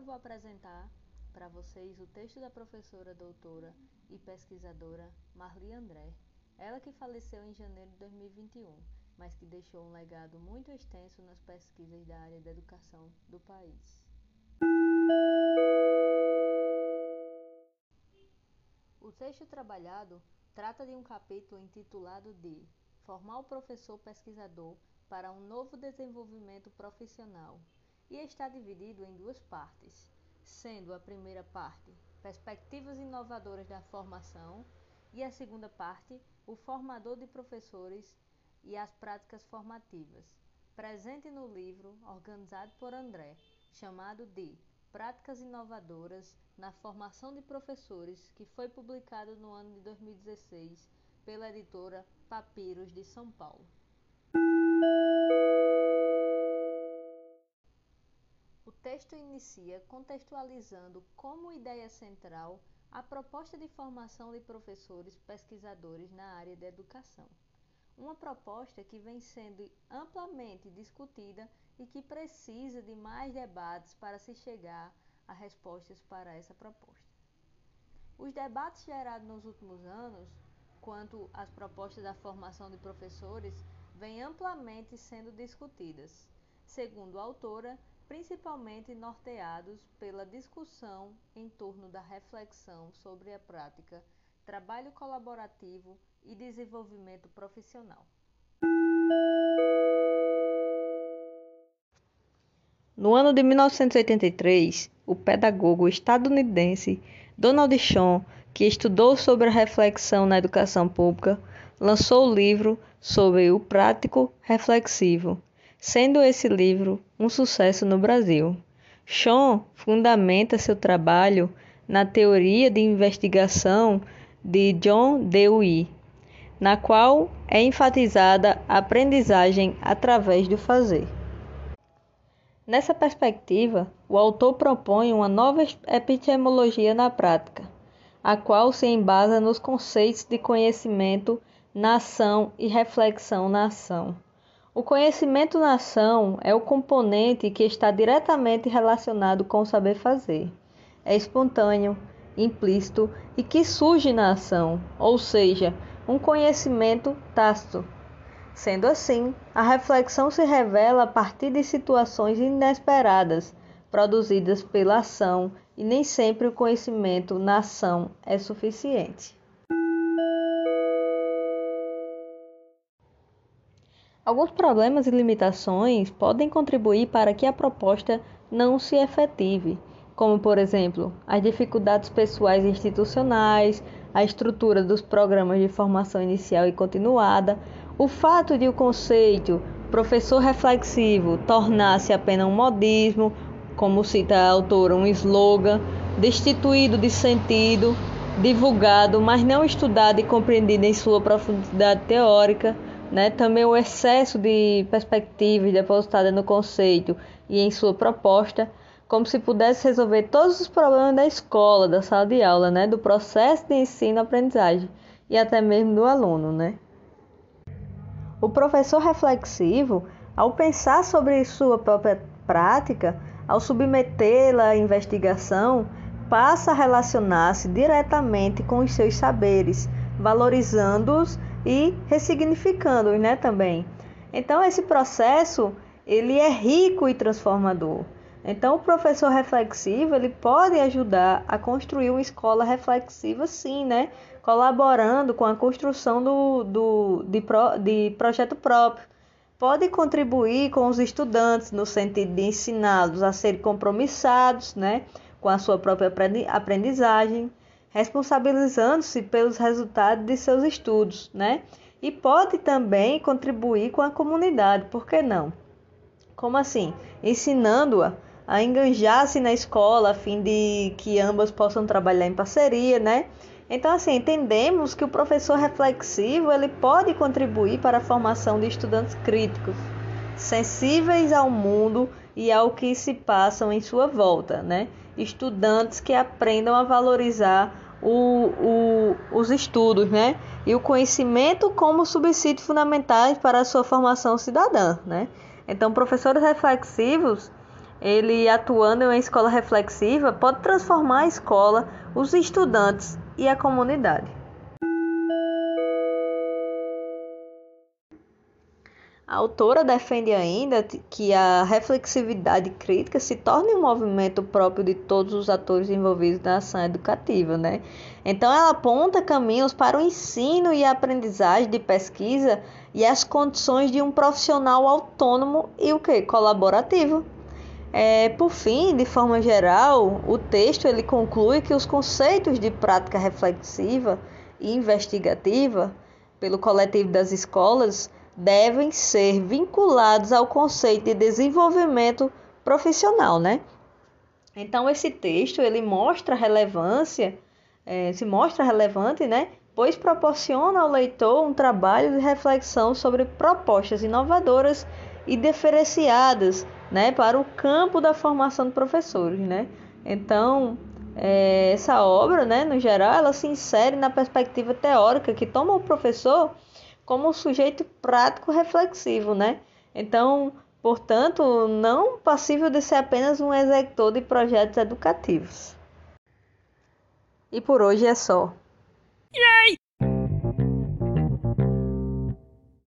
Agora vou apresentar para vocês o texto da professora doutora e pesquisadora Marli André, ela que faleceu em janeiro de 2021, mas que deixou um legado muito extenso nas pesquisas da área da educação do país. O texto trabalhado trata de um capítulo intitulado de Formar o professor pesquisador para um novo desenvolvimento profissional e está dividido em duas partes, sendo a primeira parte Perspectivas inovadoras da formação e a segunda parte O formador de professores e as práticas formativas, presente no livro organizado por André, chamado de Práticas Inovadoras na Formação de Professores, que foi publicado no ano de 2016 pela editora Papiros de São Paulo. Texto inicia contextualizando como ideia central a proposta de formação de professores pesquisadores na área da educação. Uma proposta que vem sendo amplamente discutida e que precisa de mais debates para se chegar a respostas para essa proposta. Os debates gerados nos últimos anos quanto às propostas da formação de professores vêm amplamente sendo discutidas. Segundo a autora, principalmente norteados pela discussão em torno da reflexão sobre a prática, trabalho colaborativo e desenvolvimento profissional. No ano de 1983, o pedagogo estadunidense Donald Shaw, que estudou sobre a reflexão na educação pública, lançou o livro sobre o prático reflexivo, sendo esse livro um sucesso no Brasil. Sean fundamenta seu trabalho na teoria de investigação de John Dewey, na qual é enfatizada a aprendizagem através do fazer. Nessa perspectiva, o autor propõe uma nova epistemologia na prática, a qual se embasa nos conceitos de conhecimento na ação e reflexão na ação. O conhecimento na ação é o componente que está diretamente relacionado com o saber fazer. É espontâneo, implícito e que surge na ação, ou seja, um conhecimento tácito. Sendo assim, a reflexão se revela a partir de situações inesperadas produzidas pela ação e nem sempre o conhecimento na ação é suficiente. Alguns problemas e limitações podem contribuir para que a proposta não se efetive, como, por exemplo, as dificuldades pessoais e institucionais, a estrutura dos programas de formação inicial e continuada, o fato de o conceito professor reflexivo tornar-se apenas um modismo, como cita a autora, um slogan, destituído de sentido, divulgado, mas não estudado e compreendido em sua profundidade teórica né? Também o excesso de perspectivas depositadas no conceito e em sua proposta, como se pudesse resolver todos os problemas da escola, da sala de aula, né? do processo de ensino-aprendizagem e até mesmo do aluno. Né? O professor reflexivo, ao pensar sobre sua própria prática, ao submetê-la à investigação, passa a relacionar-se diretamente com os seus saberes, valorizando-os e ressignificando-os, né, também. Então esse processo, ele é rico e transformador. Então o professor reflexivo, ele pode ajudar a construir uma escola reflexiva sim, né? Colaborando com a construção do, do, de, pro, de projeto próprio. Pode contribuir com os estudantes no sentido de ensiná-los a serem compromissados, né? Com a sua própria aprendizagem responsabilizando-se pelos resultados de seus estudos, né? E pode também contribuir com a comunidade, por que não? Como assim? Ensinando-a a enganjar-se na escola a fim de que ambas possam trabalhar em parceria, né? Então, assim, entendemos que o professor reflexivo ele pode contribuir para a formação de estudantes críticos, sensíveis ao mundo e ao que se passam em sua volta, né? Estudantes que aprendam a valorizar o, o, os estudos, né? E o conhecimento como subsídio fundamentais para a sua formação cidadã, né? Então, professores reflexivos, ele atuando em uma escola reflexiva pode transformar a escola, os estudantes e a comunidade. A autora defende ainda que a reflexividade crítica se torne um movimento próprio de todos os atores envolvidos na ação educativa, né? Então ela aponta caminhos para o ensino e a aprendizagem de pesquisa e as condições de um profissional autônomo e o que colaborativo. É, por fim, de forma geral, o texto ele conclui que os conceitos de prática reflexiva e investigativa pelo coletivo das escolas devem ser vinculados ao conceito de desenvolvimento profissional, né? Então esse texto ele mostra relevância, é, se mostra relevante, né? Pois proporciona ao leitor um trabalho de reflexão sobre propostas inovadoras e diferenciadas, né, para o campo da formação de professores, né? Então é, essa obra, né, no geral, ela se insere na perspectiva teórica que toma o professor como um sujeito prático reflexivo, né? Então, portanto, não passível de ser apenas um executor de projetos educativos. E por hoje é só. Yay!